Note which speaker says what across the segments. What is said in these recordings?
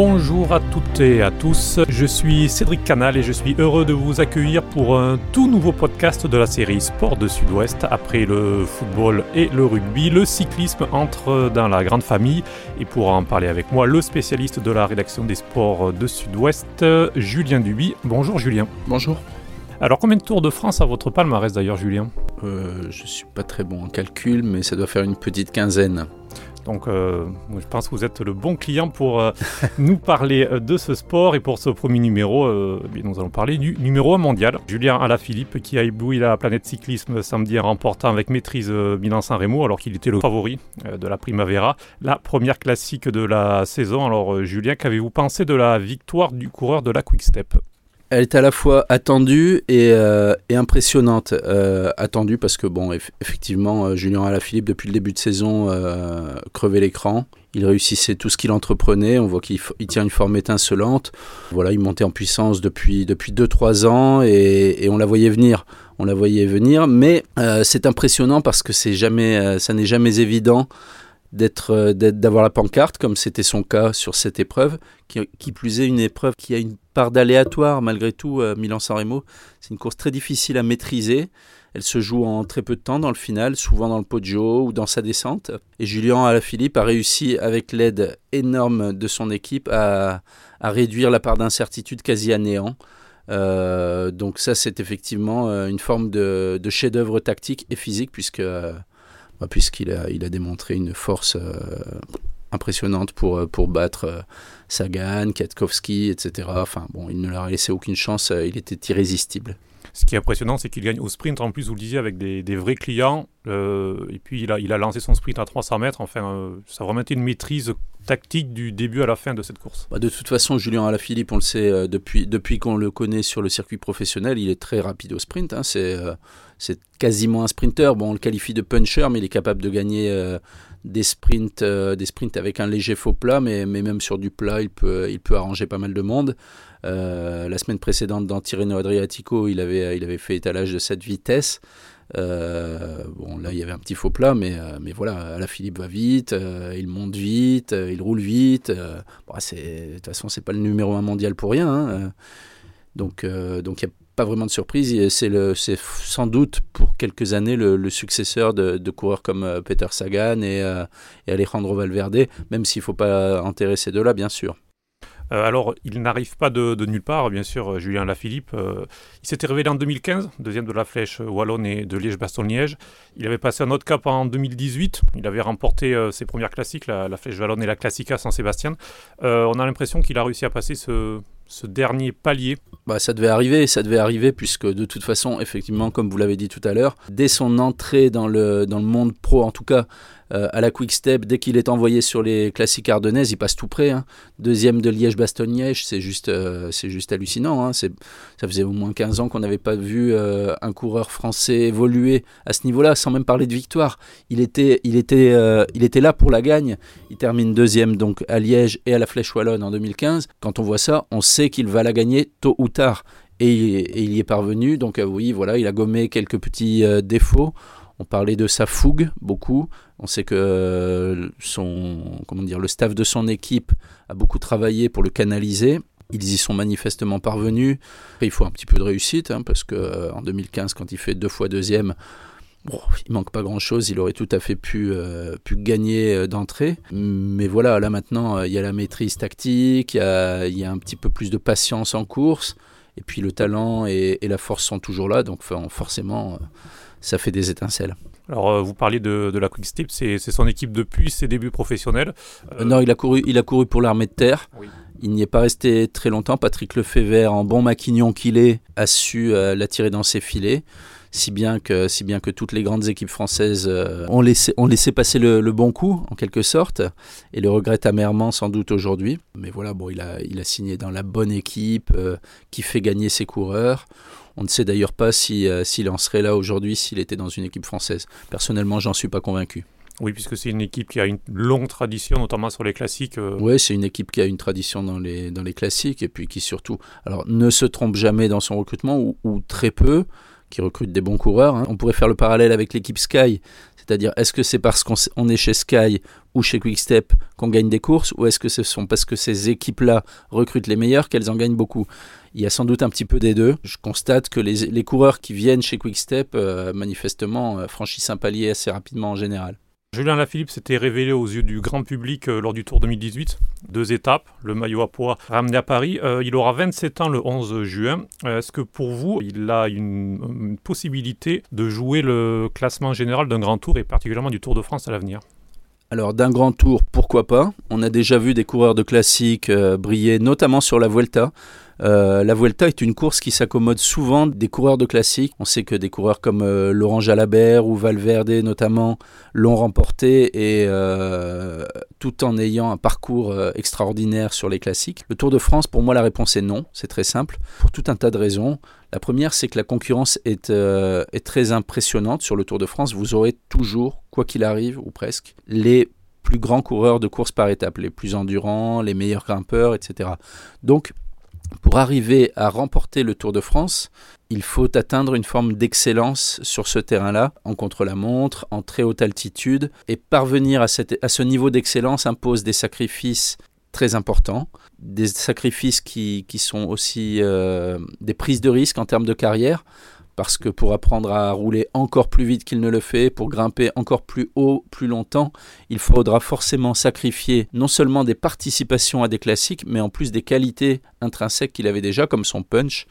Speaker 1: Bonjour à toutes et à tous, je suis Cédric Canal et je suis heureux de vous accueillir pour un tout nouveau podcast de la série Sport de Sud-Ouest. Après le football et le rugby, le cyclisme entre dans la grande famille et pour en parler avec moi, le spécialiste de la rédaction des sports de Sud-Ouest, Julien Duby. Bonjour Julien.
Speaker 2: Bonjour.
Speaker 1: Alors combien de Tours de France à votre palmarès d'ailleurs Julien?
Speaker 2: Euh, Je suis pas très bon en calcul mais ça doit faire une petite quinzaine.
Speaker 1: Donc euh, je pense que vous êtes le bon client pour euh, nous parler euh, de ce sport. Et pour ce premier numéro, nous allons parler du numéro 1 mondial. Julien Alaphilippe qui a ébloui la planète cyclisme samedi en remportant avec maîtrise Milan-San Remo alors qu'il était le favori de la Primavera. La première classique de la saison. Alors Julien, qu'avez-vous pensé de la victoire du coureur de la Quick Step?
Speaker 2: Elle est à la fois attendue et, euh, impressionnante. Euh, attendue parce que, bon, effectivement, euh, Julien Alaphilippe, depuis le début de saison, crevait l'écran. Il réussissait tout ce qu'il entreprenait. On voit qu'il tient une forme étincelante. Voilà, il montait en puissance depuis 2-3 depuis ans et, on la voyait venir. On la voyait venir, mais c'est impressionnant parce que jamais, ça n'est jamais évident d'être d'avoir la pancarte comme c'était son cas sur cette épreuve qui, plus est une épreuve qui a une part d'aléatoire malgré tout euh, Milan-San Remo c'est une course très difficile à maîtriser. Elle se joue en très peu de temps dans le final souvent dans le podio ou dans sa descente. Et Julien Alaphilippe a réussi avec l'aide énorme de son équipe à, réduire la part d'incertitude quasi à néant. Euh, donc ça c'est effectivement euh, une forme de chef-d'œuvre tactique et physique puisque bah, puisqu'il a, il a démontré une force euh, impressionnante pour, euh, pour battre euh, Sagan, Katkowski, etc. Enfin, bon, il ne leur a laissé aucune chance, il était irrésistible.
Speaker 1: Ce qui est impressionnant, c'est qu'il gagne au sprint, en plus, vous le disiez, avec des, des vrais clients. et puis, il a, il a lancé son sprint à 300 mètres. Enfin, ça a vraiment été une maîtrise tactique du début à la fin de cette course
Speaker 2: bah De toute façon, Julien Alaphilippe, on le sait euh, depuis, depuis qu'on le connaît sur le circuit professionnel, il est très rapide au sprint. Hein, c'est, c'est quasiment un sprinter. Bon, on le qualifie de puncher, mais il est capable de gagner euh, des, sprints, des sprints avec un léger faux plat, mais, même sur du plat, il peut, il peut arranger pas mal de monde. la semaine précédente, dans Tirreno Adriatico, il avait, il avait fait étalage de cette vitesse. Euh, bon, là, il y avait un petit faux plat, mais, euh, mais voilà, la Philippe va vite, euh, il monte vite, il roule vite. Bon, de toute façon, c'est pas le numéro un mondial pour rien. Hein, donc, donc a pas vraiment de surprise. C'est sans doute pour quelques années le, successeur de, coureurs comme Peter Sagan et, et Alejandro Valverde, même s'il ne faut pas enterrer ces deux-là, bien sûr.
Speaker 1: Euh, alors, il n'arrive pas de, nulle part, bien sûr, euh, Julien Lafilippe. Euh, il s'était révélé en 2015, deuxième de la flèche wallonne et de Liège-Bastogne-Liège. Il avait passé un autre cap en 2018. Il avait remporté ses premières classiques, la, flèche wallonne et la Classica San-Sébastien. on a l'impression qu'il a réussi à passer ce, dernier palier.
Speaker 2: Bah, Ça devait arriver, ça devait arriver, puisque de toute façon, effectivement, comme vous l'avez dit tout à l'heure, dès son entrée dans le, dans le monde pro, en tout cas, euh, à la Quick Step, dès qu'il est envoyé sur les classiques ardennaises, il passe tout près. Hein. Deuxième de Liège-Bastogne-Liège, c'est juste, euh, juste hallucinant. Hein. Ça faisait au moins 15 ans qu'on n'avait pas vu euh, un coureur français évoluer à ce niveau-là, sans même parler de victoire. Il était, il, était, il était là pour la gagne. Il termine deuxième donc à Liège et à la Flèche Wallonne en 2015. Quand on voit ça, on sait qu'il va la gagner tôt ou tard. Et, et il y est parvenu. Donc oui, voilà, il a gommé quelques petits défauts. On parlait de sa fougue beaucoup. On sait que euh, son, comment dire, le staff de son équipe a beaucoup travaillé pour le canaliser. Ils y sont manifestement parvenus. il faut un petit peu de réussite, hein, parce qu'en euh, en 2015, quand il fait deux fois deuxième, bon, il manque pas grand-chose. Il aurait tout à fait pu, euh, pu gagner d'entrée. Mais voilà, là maintenant, il y a la maîtrise tactique, il y a, un petit peu plus de patience en course. Et puis le talent et la force sont toujours là, donc forcément, ça fait des étincelles.
Speaker 1: Alors, euh, vous parliez de, la Quick Step, c'est son équipe depuis ses débuts professionnels.
Speaker 2: Euh, non, il a couru, il a couru pour l'armée de terre. Il n'y est pas resté très longtemps. Patrick Lefebvre, en bon maquignon qu'il est, a su euh, l'attirer dans ses filets. Si bien, que, si bien que toutes les grandes équipes françaises ont, laissé, ont laissé passer le, bon coup, en quelque sorte, et le regrettent amèrement sans doute aujourd'hui. Mais voilà, bon, il a, il a signé dans la bonne équipe qui fait gagner ses coureurs. On ne sait d'ailleurs pas euh, s'il en serait là aujourd'hui s'il était dans une équipe française. Personnellement, j'en suis pas convaincu.
Speaker 1: Oui, puisque c'est une équipe qui a une longue tradition, notamment sur les classiques.
Speaker 2: Euh. Oui, c'est une équipe qui a une tradition dans les, dans les classiques et puis qui surtout alors, ne se trompe jamais dans son recrutement ou, très peu, qui recrute des bons coureurs. Hein. On pourrait faire le parallèle avec l'équipe Sky, C'est-à-dire, est-ce que c'est parce qu'on est chez Sky ou chez Quickstep qu'on gagne des courses, ou est-ce que ce sont parce que ces équipes-là recrutent les meilleurs qu'elles en gagnent beaucoup? Il y a sans doute un petit peu des deux. Je constate que les, coureurs qui viennent chez Quickstep, euh, manifestement, euh, franchissent un palier assez rapidement en général.
Speaker 1: Julien Lafilippe s'était révélé aux yeux du grand public euh, lors du Tour 2018. Deux étapes, le maillot à poids ramené à Paris. Euh, il aura 27 ans le 11 juin. Euh, est-ce que pour vous, il a une, possibilité de jouer le classement général d'un grand tour et particulièrement du Tour de France à l'avenir?
Speaker 2: Alors d'un grand tour, pourquoi pas? On a déjà vu des coureurs de classique briller, notamment sur la Vuelta. Euh, la Vuelta est une course qui s'accommode souvent des coureurs de classique. On sait que des coureurs comme euh, Laurent Jalabert ou Valverde notamment l'ont remporté et euh, tout en ayant un parcours extraordinaire sur les classiques. Le Tour de France, pour moi, la réponse est non. C'est très simple pour tout un tas de raisons. La première, c'est que la concurrence est, est très impressionnante sur le Tour de France. Vous aurez toujours, quoi qu'il arrive, ou presque, les plus grands coureurs de course par étapes, les plus endurants, les meilleurs grimpeurs, etc. Donc, pour arriver à remporter le Tour de France, il faut atteindre une forme d'excellence sur ce terrain-là, en contre-la-montre, en très haute altitude, et parvenir à, ce niveau d'excellence impose des sacrifices très importants, des sacrifices qui, sont aussi euh, des prises de risque en termes de carrière parce que pour apprendre à rouler encore plus vite qu'il ne le fait, pour grimper encore plus haut, plus longtemps, il faudra forcément sacrifier non seulement des participations à des classiques, mais en plus des qualités intrinsèques qu'il avait déjà, comme son punch,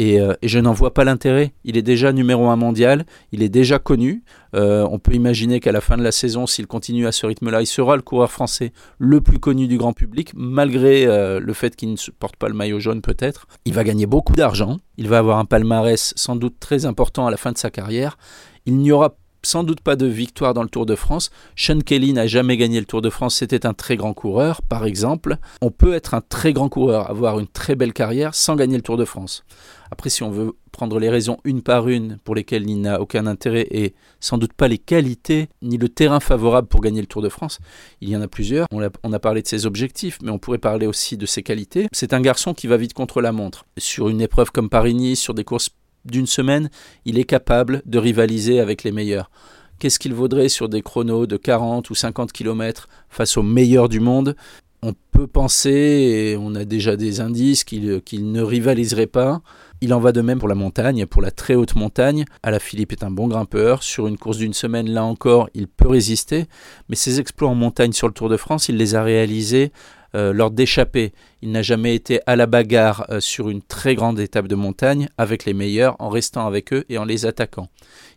Speaker 2: euh, et, je n'en vois pas l'intérêt. Il est déjà numéro un mondial, il est déjà connu. Euh, on peut imaginer qu'à la fin de la saison, s'il continue à ce rythme-là, il sera le coureur français le plus connu du grand public, malgré euh, le fait qu'il ne porte pas le maillot jaune peut-être. Il va gagner beaucoup d'argent, il va avoir un palmarès sans doute très important à la fin de sa carrière. Il n'y aura sans doute pas de victoire dans le Tour de France. Sean Kelly n'a jamais gagné le Tour de France, c'était un très grand coureur, par exemple. On peut être un très grand coureur, avoir une très belle carrière sans gagner le Tour de France. Après, si on veut prendre les raisons une par une pour lesquelles il n'a aucun intérêt et sans doute pas les qualités ni le terrain favorable pour gagner le Tour de France, il y en a plusieurs. On a, parlé de ses objectifs, mais on pourrait parler aussi de ses qualités. C'est un garçon qui va vite contre la montre. Sur une épreuve comme Paris-Nice, sur des courses d'une semaine, il est capable de rivaliser avec les meilleurs. Qu'est-ce qu'il vaudrait sur des chronos de 40 ou 50 km face aux meilleurs du monde? On peut penser, et on a déjà des indices, qu'il ne rivaliserait pas. Il en va de même pour la montagne, pour la très haute montagne. Philippe est un bon grimpeur. Sur une course d'une semaine, là encore, il peut résister. Mais ses exploits en montagne sur le Tour de France, il les a réalisés euh, lors d'échapper. Il n'a jamais été à la bagarre euh, sur une très grande étape de montagne avec les meilleurs en restant avec eux et en les attaquant.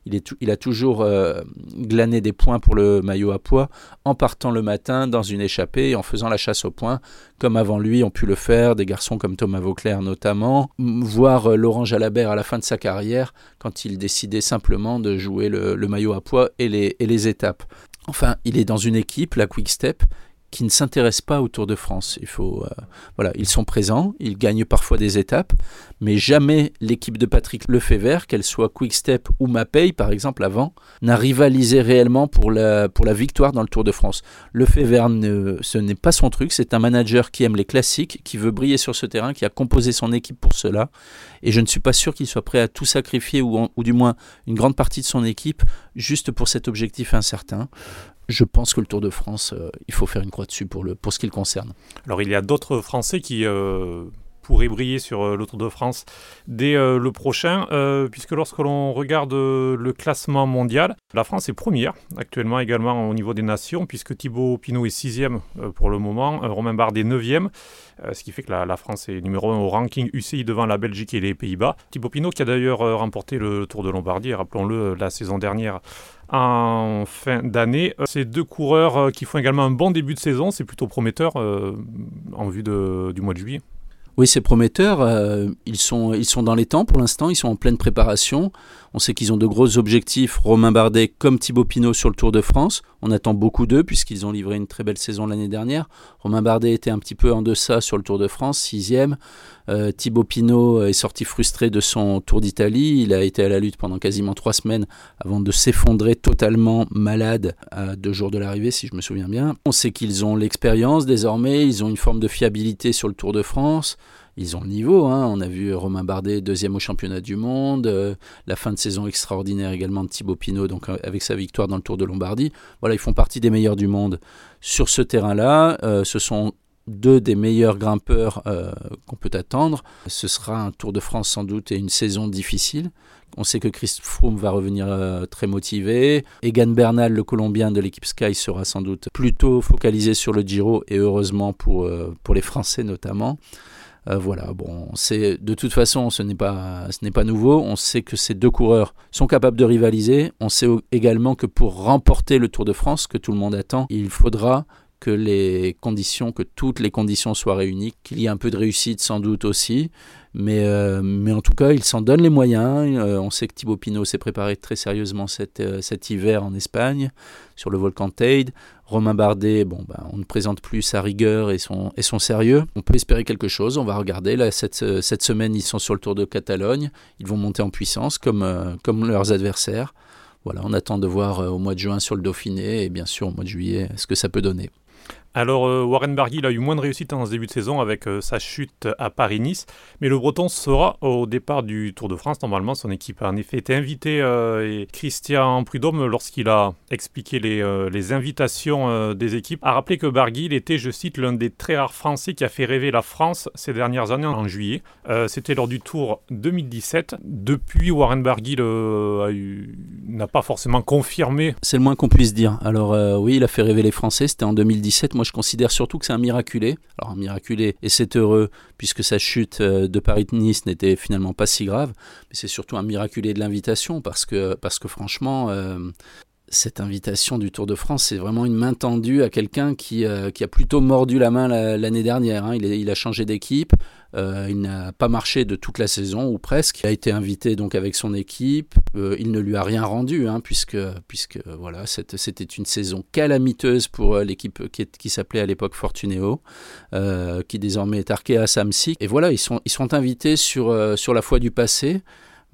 Speaker 2: Il a toujours euh, glané des points pour le maillot à poids en partant le matin dans une échappée et en faisant la chasse aux points, comme avant lui ont pu le faire des garçons comme Thomas Vauclair notamment, voire Laurent Jalabert à la fin de sa carrière quand il décidait simplement de jouer le, maillot à poids et les, et les étapes. Enfin, il est dans une équipe, la Quick Step, qui ne s'intéressent pas au Tour de France. Il faut, euh, voilà, ils sont présents, ils gagnent parfois des étapes, mais jamais l'équipe de Patrick Lefebvre, qu'elle soit Quick Step ou Mapei par exemple avant, n'a rivalisé réellement pour la, pour la victoire dans le Tour de France. Lefebvre, ne, ce n'est pas son truc, c'est un manager qui aime les classiques, qui veut briller sur ce terrain, qui a composé son équipe pour cela, et je ne suis pas sûr qu'il soit prêt à tout sacrifier, ou, ou du moins une grande partie de son équipe, juste pour cet objectif incertain je pense que le Tour de France, euh, il faut faire une croix dessus pour, le, pour ce qui le concerne.
Speaker 1: Alors il y a d'autres Français qui euh, pourraient briller sur euh, le Tour de France dès le prochain, puisque lorsque l'on regarde le classement mondial, la France est première actuellement également au niveau des nations, puisque Thibaut Pinot est sixième pour le moment, Romain Bardet neuvième, ce qui fait que la, France est numéro un au ranking UCI devant la Belgique et les Pays-Bas. Thibaut Pinot qui a d'ailleurs remporté le Tour de Lombardie, rappelons-le, la saison dernière en fin d'année. Euh, ces deux coureurs euh, qui font également un bon début de saison, c'est plutôt prometteur euh, en vue du mois de juillet.
Speaker 2: Oui, c'est prometteur. ils, sont, ils sont dans les temps pour l'instant, ils sont en pleine préparation. On sait qu'ils ont de gros objectifs, Romain Bardet comme Thibaut Pinot sur le Tour de France. On attend beaucoup d'eux puisqu'ils ont livré une très belle saison l'année dernière. Romain Bardet était un petit peu en deçà sur le Tour de France, sixième. Euh, Thibaut Pinot est sorti frustré de son Tour d'Italie. Il a été à la lutte pendant quasiment trois semaines avant de s'effondrer totalement malade à deux jours de l'arrivée, si je me souviens bien. On sait qu'ils ont l'expérience désormais, ils ont une forme de fiabilité sur le Tour de France. Ils ont le niveau. Hein. On a vu Romain Bardet, deuxième au championnat du monde. Euh, la fin de saison extraordinaire également de Thibaut Pinot, donc euh, avec sa victoire dans le Tour de Lombardie. Voilà, ils font partie des meilleurs du monde sur ce terrain-là. Euh, ce sont deux des meilleurs grimpeurs qu'on peut attendre. Ce sera un Tour de France sans doute et une saison difficile. On sait que Chris Froome va revenir très motivé. Egan Bernal, le Colombien de l'équipe Sky, sera sans doute plutôt focalisé sur le Giro et heureusement pour, pour les Français notamment. Euh, voilà, bon, c'est de toute façon, ce n'est pas, ce n'est pas nouveau. On sait que ces deux coureurs sont capables de rivaliser. On sait également que pour remporter le Tour de France, que tout le monde attend, il faudra que les conditions, que toutes les conditions soient réunies, qu'il y ait un peu de réussite sans doute aussi, mais, euh, mais en tout cas, il s'en donne les moyens. Euh, on sait que Thibaut Pinot s'est préparé très sérieusement cet, euh, cet hiver en Espagne, sur le volcan Teide. Romain Bardet, bon, ben, on ne présente plus sa rigueur et son, et son sérieux. On peut espérer quelque chose, on va regarder. Là, cette, cette semaine, ils sont sur le Tour de Catalogne. Ils vont monter en puissance comme, comme leurs adversaires. Voilà, on attend de voir au mois de juin sur le Dauphiné et bien sûr au mois de juillet ce que ça peut donner.
Speaker 1: Alors euh, Warren Barguil a eu moins de réussite dans ce début de saison avec euh, sa chute à Paris-Nice, mais le Breton sera au départ du Tour de France. Normalement, son équipe a en effet été invitée euh, et Christian Prudhomme, lorsqu'il a expliqué les, invitations des équipes, a rappelé que Barguil était, je cite, l'un des très rares Français qui a fait rêver la France ces dernières années en juillet. C'était lors du Tour 2017. Depuis, Warren Barguil n'a pas forcément confirmé.
Speaker 2: C'est le moins qu'on puisse dire. Alors oui, il a fait rêver les Français, c'était en 2017 moi je considère surtout que c'est un miraculé. Alors un miraculé, et c'est heureux, puisque sa chute euh, de Paris-Nice n'était finalement pas si grave, mais c'est surtout un miraculé de l'invitation, parce que, franchement, euh, cette invitation du Tour de France, c'est vraiment une main tendue à quelqu'un qui, euh, qui, a plutôt mordu la main l'année dernière. Hein. Il, a changé d'équipe, euh, il n'a pas marché de toute la saison, ou presque. Il a été invité donc avec son équipe. Euh, il ne lui a rien rendu, hein, puisque, puisque voilà, c'était une saison calamiteuse pour l'équipe qui, qui s'appelait à l'époque Fortuneo, qui désormais est Arkea Samsic. Et voilà, ils sont, ils invités sur, sur la foi du passé.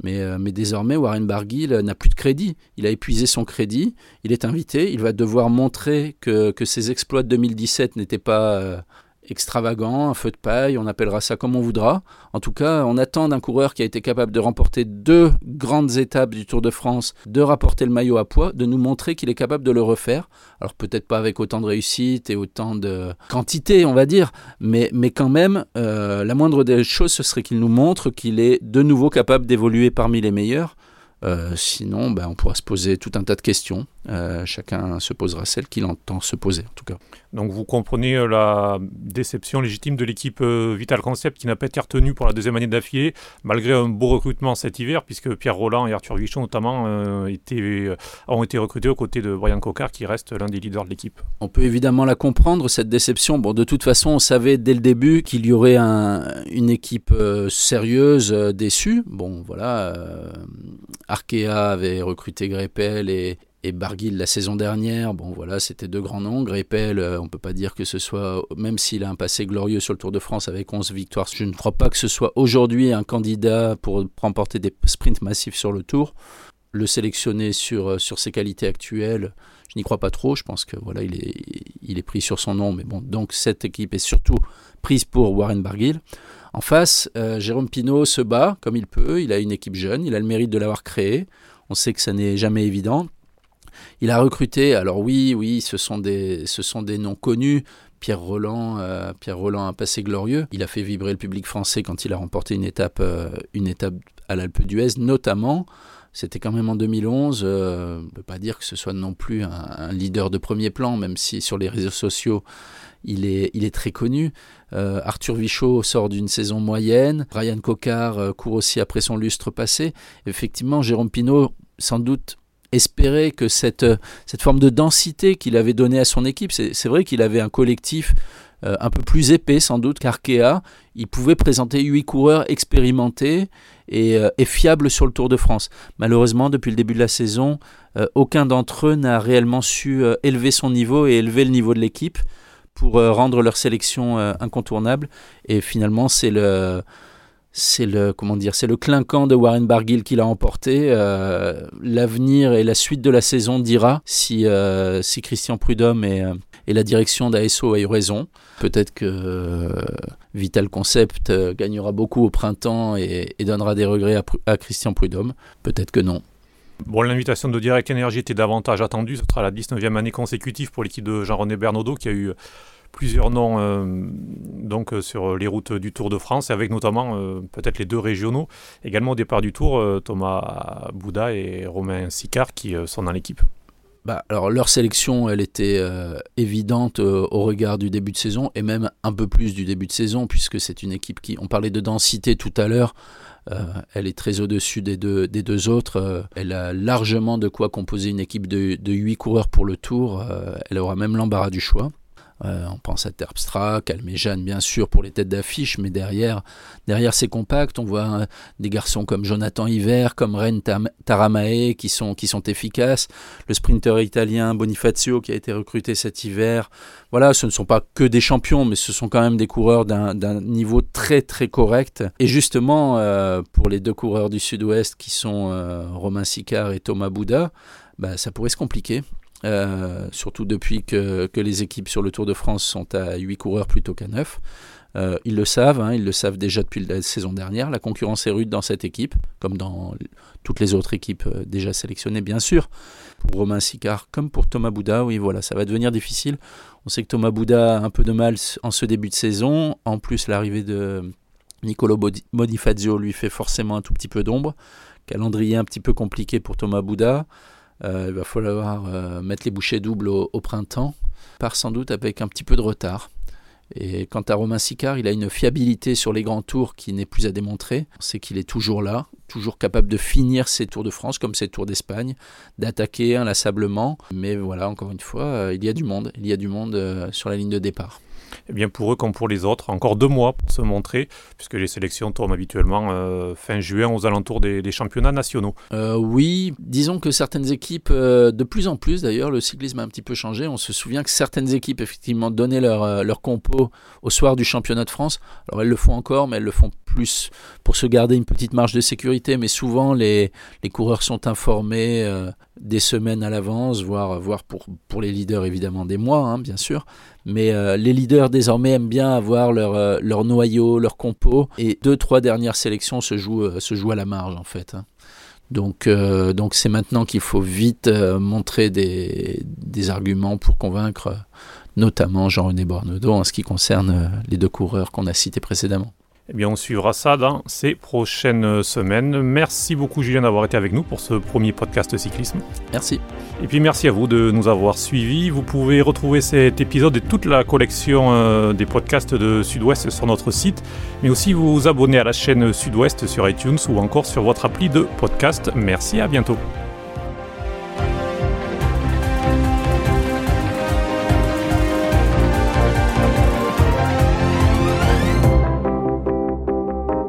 Speaker 2: Euh, mais, désormais, Warren Barguil n'a plus de crédit. Il a épuisé son crédit. Il est invité. Il va devoir montrer que, que ses exploits de 2017 n'étaient pas euh, extravagant, un feu de paille, on appellera ça comme on voudra. En tout cas, on attend d'un coureur qui a été capable de remporter deux grandes étapes du Tour de France, de rapporter le maillot à poids, de nous montrer qu'il est capable de le refaire. Alors peut-être pas avec autant de réussite et autant de quantité, on va dire, mais, mais quand même, euh, la moindre des choses, ce serait qu'il nous montre qu'il est de nouveau capable d'évoluer parmi les meilleurs. Euh, sinon, ben, on pourra se poser tout un tas de questions. Euh, chacun se posera celle qu'il entend se poser, en tout cas.
Speaker 1: Donc vous comprenez euh, la déception légitime de l'équipe Vital Concept qui n'a pas été retenue pour la deuxième année d'affilée, malgré un beau recrutement cet hiver, puisque Pierre Roland et Arthur Vichon notamment étaient, ont été recrutés aux côtés de Brian Cocard, qui reste l'un des leaders de l'équipe.
Speaker 2: On peut évidemment la comprendre, cette déception. Bon, de toute façon, on savait dès le début qu'il y aurait une équipe sérieuse déçue. Bon, voilà Arkea avait recruté Greppel et, et Barguil la saison dernière. Bon, voilà, c'était deux grands noms. Greppel, euh, on ne peut pas dire que ce soit, même s'il a un passé glorieux sur le Tour de France avec 11 victoires, je ne crois pas que ce soit aujourd'hui un candidat pour remporter des sprints massifs sur le Tour. Le sélectionner sur, euh, ses qualités actuelles, je n'y crois pas trop. Je pense que voilà, il est, il est pris sur son nom. Mais bon, donc cette équipe est surtout prise pour Warren Barguil. En face, euh, Jérôme Pinault se bat comme il peut. Il a une équipe jeune, il a le mérite de l'avoir créée. On sait que ça n'est jamais évident. Il a recruté, alors oui, oui, ce sont des, noms connus. Pierre Roland, euh, Pierre Roland a passé glorieux. Il a fait vibrer le public français quand il a remporté une étape, euh, à l'Alpe d'Huez, notamment. C'était quand même en 2011. on ne peut pas dire que ce soit non plus un, un, leader de premier plan, même si sur les réseaux sociaux, il est, très connu. Euh, Arthur Vichot sort d'une saison moyenne. Brian Cocard euh, court aussi après son lustre passé. Effectivement, Jérôme Pinault, sans doute, espérait que cette, cette forme de densité qu'il avait donnée à son équipe, c'est vrai qu'il avait un collectif euh, un peu plus épais sans doute qu'Arkea, il pouvait présenter huit coureurs expérimentés et, fiables sur le Tour de France. Malheureusement, depuis le début de la saison, aucun d'entre eux n'a réellement su élever son niveau et élever le niveau de l'équipe pour euh, rendre leur sélection euh, incontournable. Et finalement, c'est le c'est le comment dire, c'est le clinquant de Warren Barguil qui l'a emporté. Euh, l'avenir et la suite de la saison dira si si Christian Prudhomme et, et la direction d'ASO a eu raison. Peut-être que Vital Concept gagnera beaucoup au printemps et, donnera des regrets à Christian Prudhomme. Peut-être que non.
Speaker 1: Bon, l'invitation de Direct Energy était davantage attendue. Ce sera la 19e année consécutive pour l'équipe de Jean-René Bernaudot qui a eu plusieurs noms euh, donc euh, sur les routes du Tour de France, avec notamment euh, peut-être les deux régionaux. Également au départ du Tour, Thomas Bouda et Romain Sicard qui sont dans l'équipe.
Speaker 2: Bah, alors leur sélection, elle était évidente au regard du début de saison et même un peu plus du début de saison puisque c'est une équipe qui, on parlait de densité tout à l'heure, elle est très au-dessus des deux, des deux autres. elle a largement de quoi composer une équipe de, de 8 coureurs pour le tour. elle aura même l'embarras du choix. Euh, on pense à Terpstra, Calmejane bien sûr pour les têtes d'affiche, mais derrière, derrière c'est compact. On voit euh, des garçons comme Jonathan Hiver, comme Ren Taramae qui sont, qui sont efficaces. Le sprinter italien Bonifacio qui a été recruté cet hiver. Voilà, ce ne sont pas que des champions, mais ce sont quand même des coureurs d'un niveau très très correct. Et justement, euh, pour les deux coureurs du sud-ouest qui sont Romain Sicard et Thomas Bouda, bah, ça pourrait se compliquer. Euh, surtout depuis que, les équipes sur le Tour de France sont à 8 coureurs plutôt qu'à 9. Euh, ils le savent, hein, ils le savent déjà depuis la saison dernière. La concurrence est rude dans cette équipe, comme dans toutes les autres équipes euh, déjà sélectionnées, bien sûr. Pour Romain Sicard, comme pour Thomas Bouda, oui, voilà, ça va devenir difficile. On sait que Thomas Bouda a un peu de mal en ce début de saison. En plus, l'arrivée de Nicolo Modifazio lui fait forcément un tout petit peu d'ombre. Calendrier un petit peu compliqué pour Thomas Bouda. Euh, il va falloir euh, mettre les bouchées doubles au, printemps, part sans doute avec un petit peu de retard. Et quant à Romain Sicard, il a une fiabilité sur les grands tours qui n'est plus à démontrer. C'est qu'il est toujours là, toujours capable de finir ses tours de France comme ses tours d'Espagne, d'attaquer inlassablement. Mais voilà, encore une fois, euh, il y a du monde. Il y a du monde sur la ligne de départ.
Speaker 1: Eh bien pour eux comme pour les autres, encore deux mois pour se montrer, puisque les sélections tournent habituellement euh, fin juin aux alentours des, championnats nationaux.
Speaker 2: Euh, oui, disons que certaines équipes, euh, de plus en plus d'ailleurs, le cyclisme a un petit peu changé. On se souvient que certaines équipes effectivement donnaient leur, leur compo au soir du championnat de France. Alors elles le font encore, mais elles le font plus pour se garder une petite marge de sécurité. Mais souvent les, les coureurs sont informés des semaines à l'avance, voire, voire pour, pour les leaders évidemment des mois, hein, bien sûr. Mais euh, les leaders désormais aiment bien avoir leur, euh, leur noyau, leur compo. Et deux, trois dernières sélections se jouent, euh, se jouent à la marge en fait. Hein. Donc, donc c'est maintenant qu'il faut vite montrer des, des, arguments pour convaincre, notamment Jean-René Bornedo en ce qui concerne les deux coureurs qu'on a cités précédemment.
Speaker 1: Eh bien, on suivra ça dans ces prochaines semaines. Merci beaucoup, Julien, d'avoir été avec nous pour ce premier podcast cyclisme.
Speaker 2: Merci.
Speaker 1: Et puis, merci à vous de nous avoir suivis. Vous pouvez retrouver cet épisode et toute la collection euh, des podcasts de Sud-Ouest sur notre site, mais aussi vous abonner à la chaîne Sud-Ouest sur iTunes ou encore sur votre appli de podcast. Merci, à bientôt.